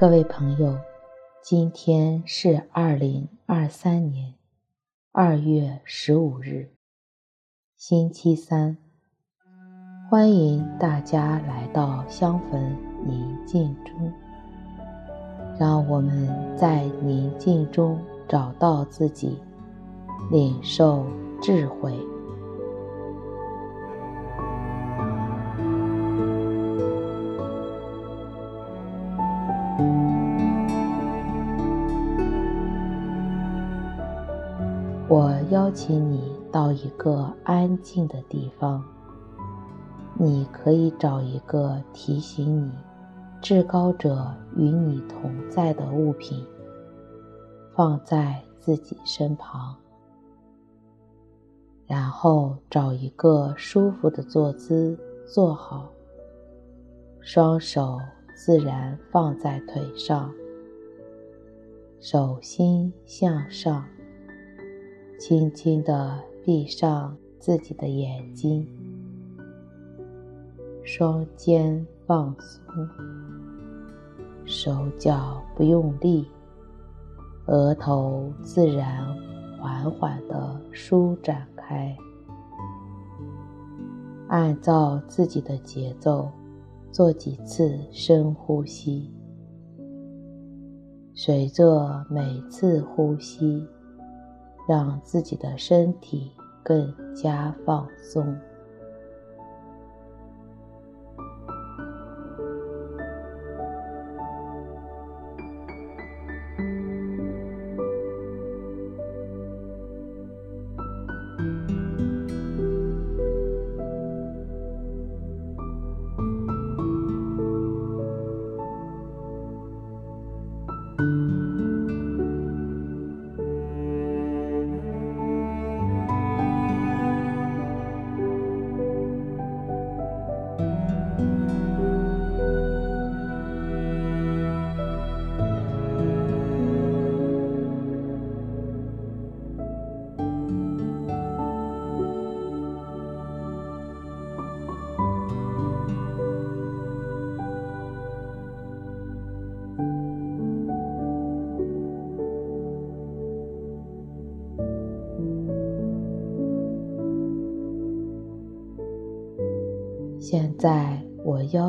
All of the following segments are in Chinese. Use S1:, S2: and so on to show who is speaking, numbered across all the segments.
S1: 各位朋友，今天是二零二三年二月十五日，星期三。欢迎大家来到香焚宁静中，让我们在宁静中找到自己，领受智慧。我邀请你到一个安静的地方，你可以找一个提醒你至高者与你同在的物品，放在自己身旁，然后找一个舒服的坐姿坐好，双手自然放在腿上，手心向上。轻轻地闭上自己的眼睛，双肩放松，手脚不用力，额头自然缓缓地舒展开。按照自己的节奏做几次深呼吸，随着每次呼吸，让自己的身体更加放松。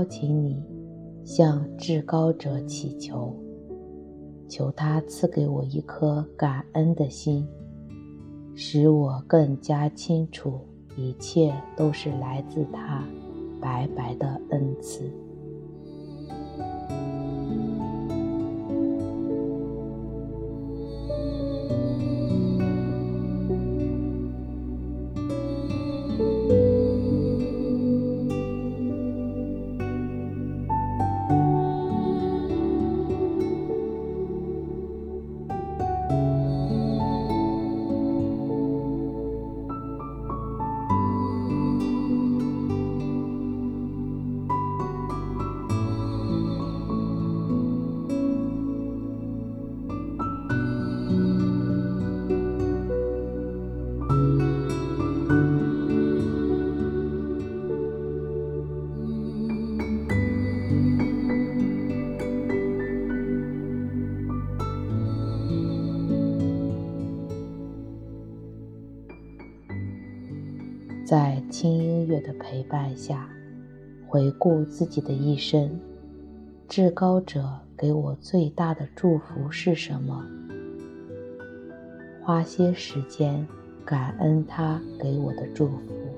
S1: 请你向至高者祈求，求他赐给我一颗感恩的心，使我更加清楚，一切都是来自他白白的恩赐。在轻音乐的陪伴下，回顾自己的一生，至高者给我最大的祝福是什么？花些时间感恩他给我的祝福。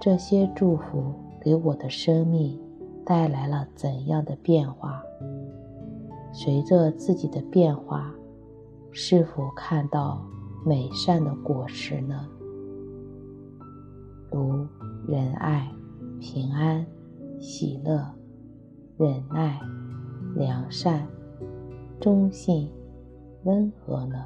S1: 这些祝福给我的生命带来了怎样的变化？随着自己的变化，是否看到美善的果实呢？如仁爱、平安、喜乐、忍耐、良善、忠信、温和呢？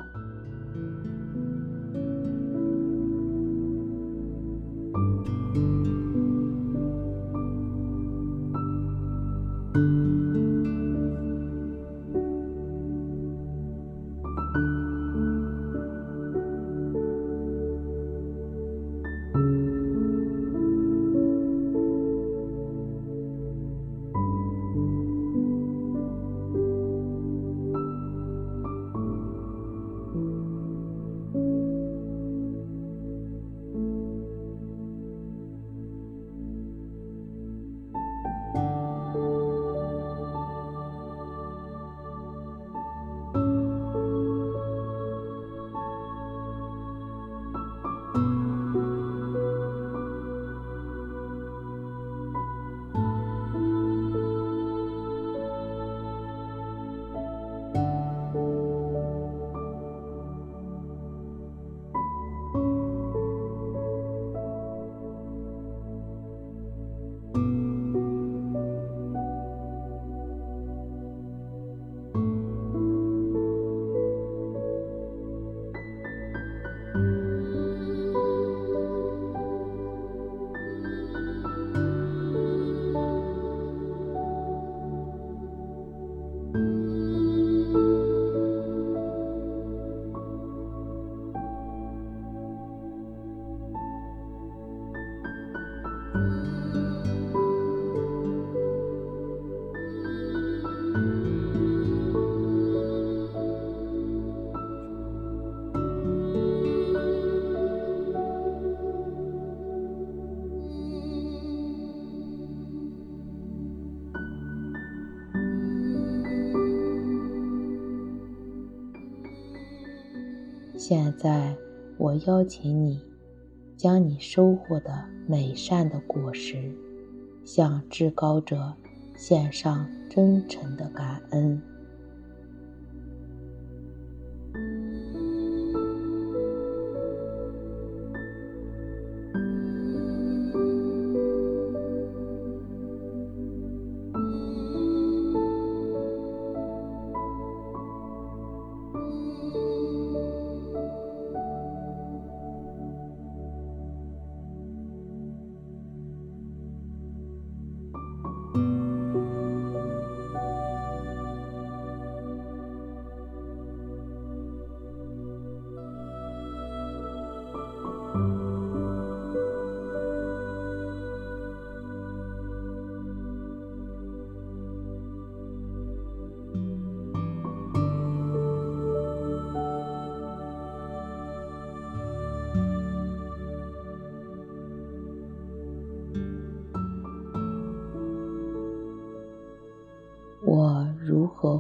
S1: 现在，我邀请你，将你收获的美善的果实，向至高者献上真诚的感恩。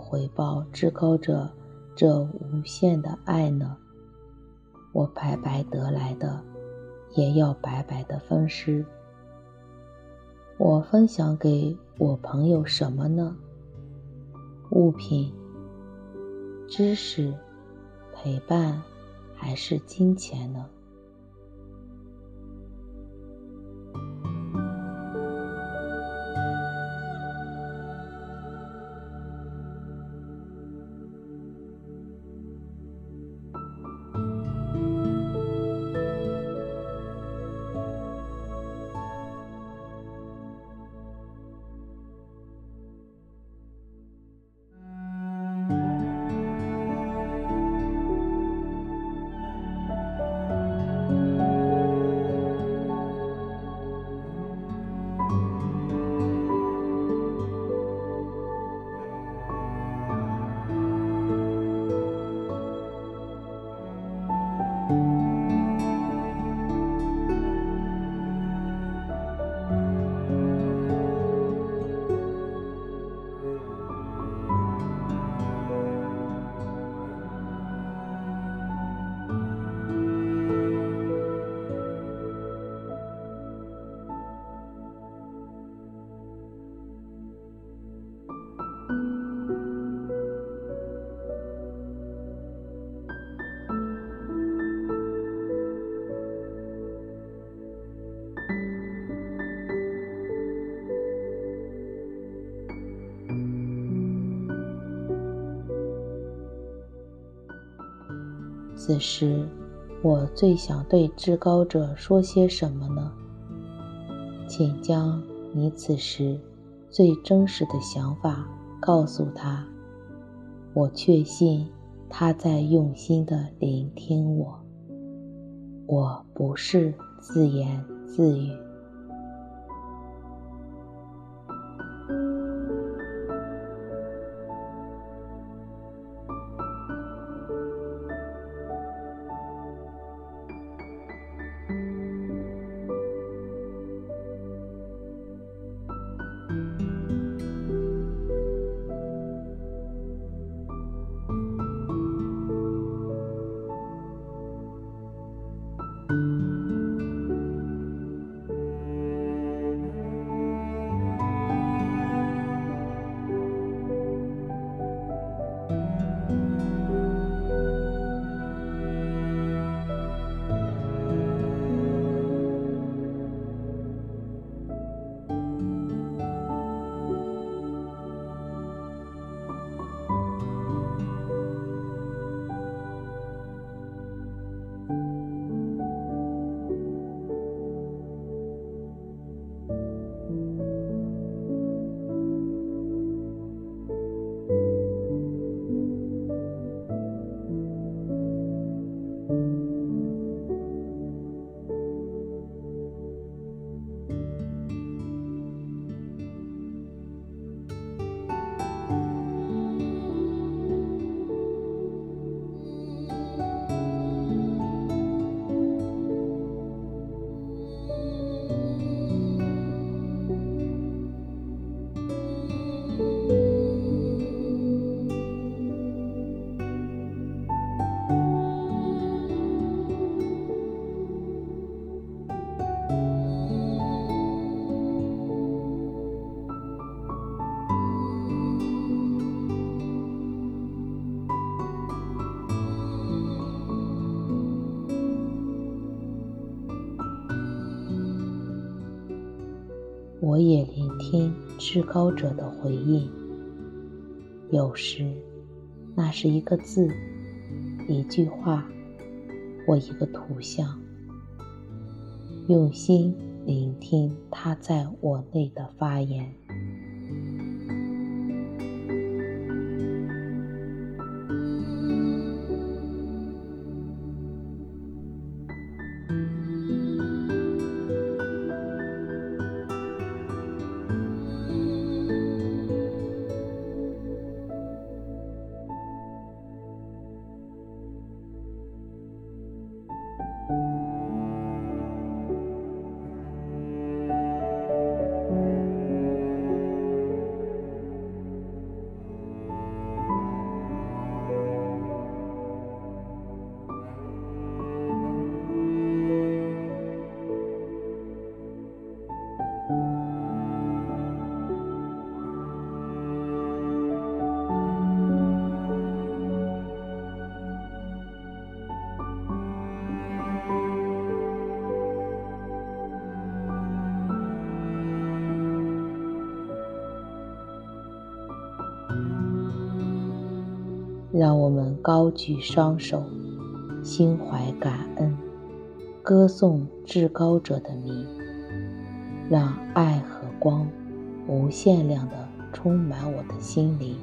S1: 回报至高者这无限的爱呢？我白白得来的，也要白白的分施。我分享给我朋友什么呢？物品、知识、陪伴，还是金钱呢？此时，我最想对至高者说些什么呢？请将你此时最真实的想法告诉他。我确信他在用心的聆听我。我不是自言自语。我也聆听至高者的回应，有时那是一个字、一句话或一个图像，用心聆听他在我内的发言。让我们高举双手，心怀感恩，歌颂至高者的名，让爱和光无限量的充满我的心灵。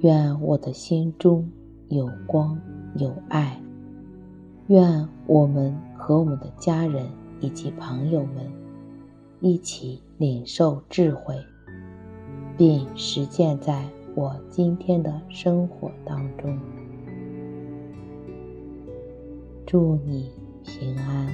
S1: 愿我的心中有光有爱。愿我们和我们的家人以及朋友们一起领受智慧，并实践在。我今天的生活当中，祝你平安。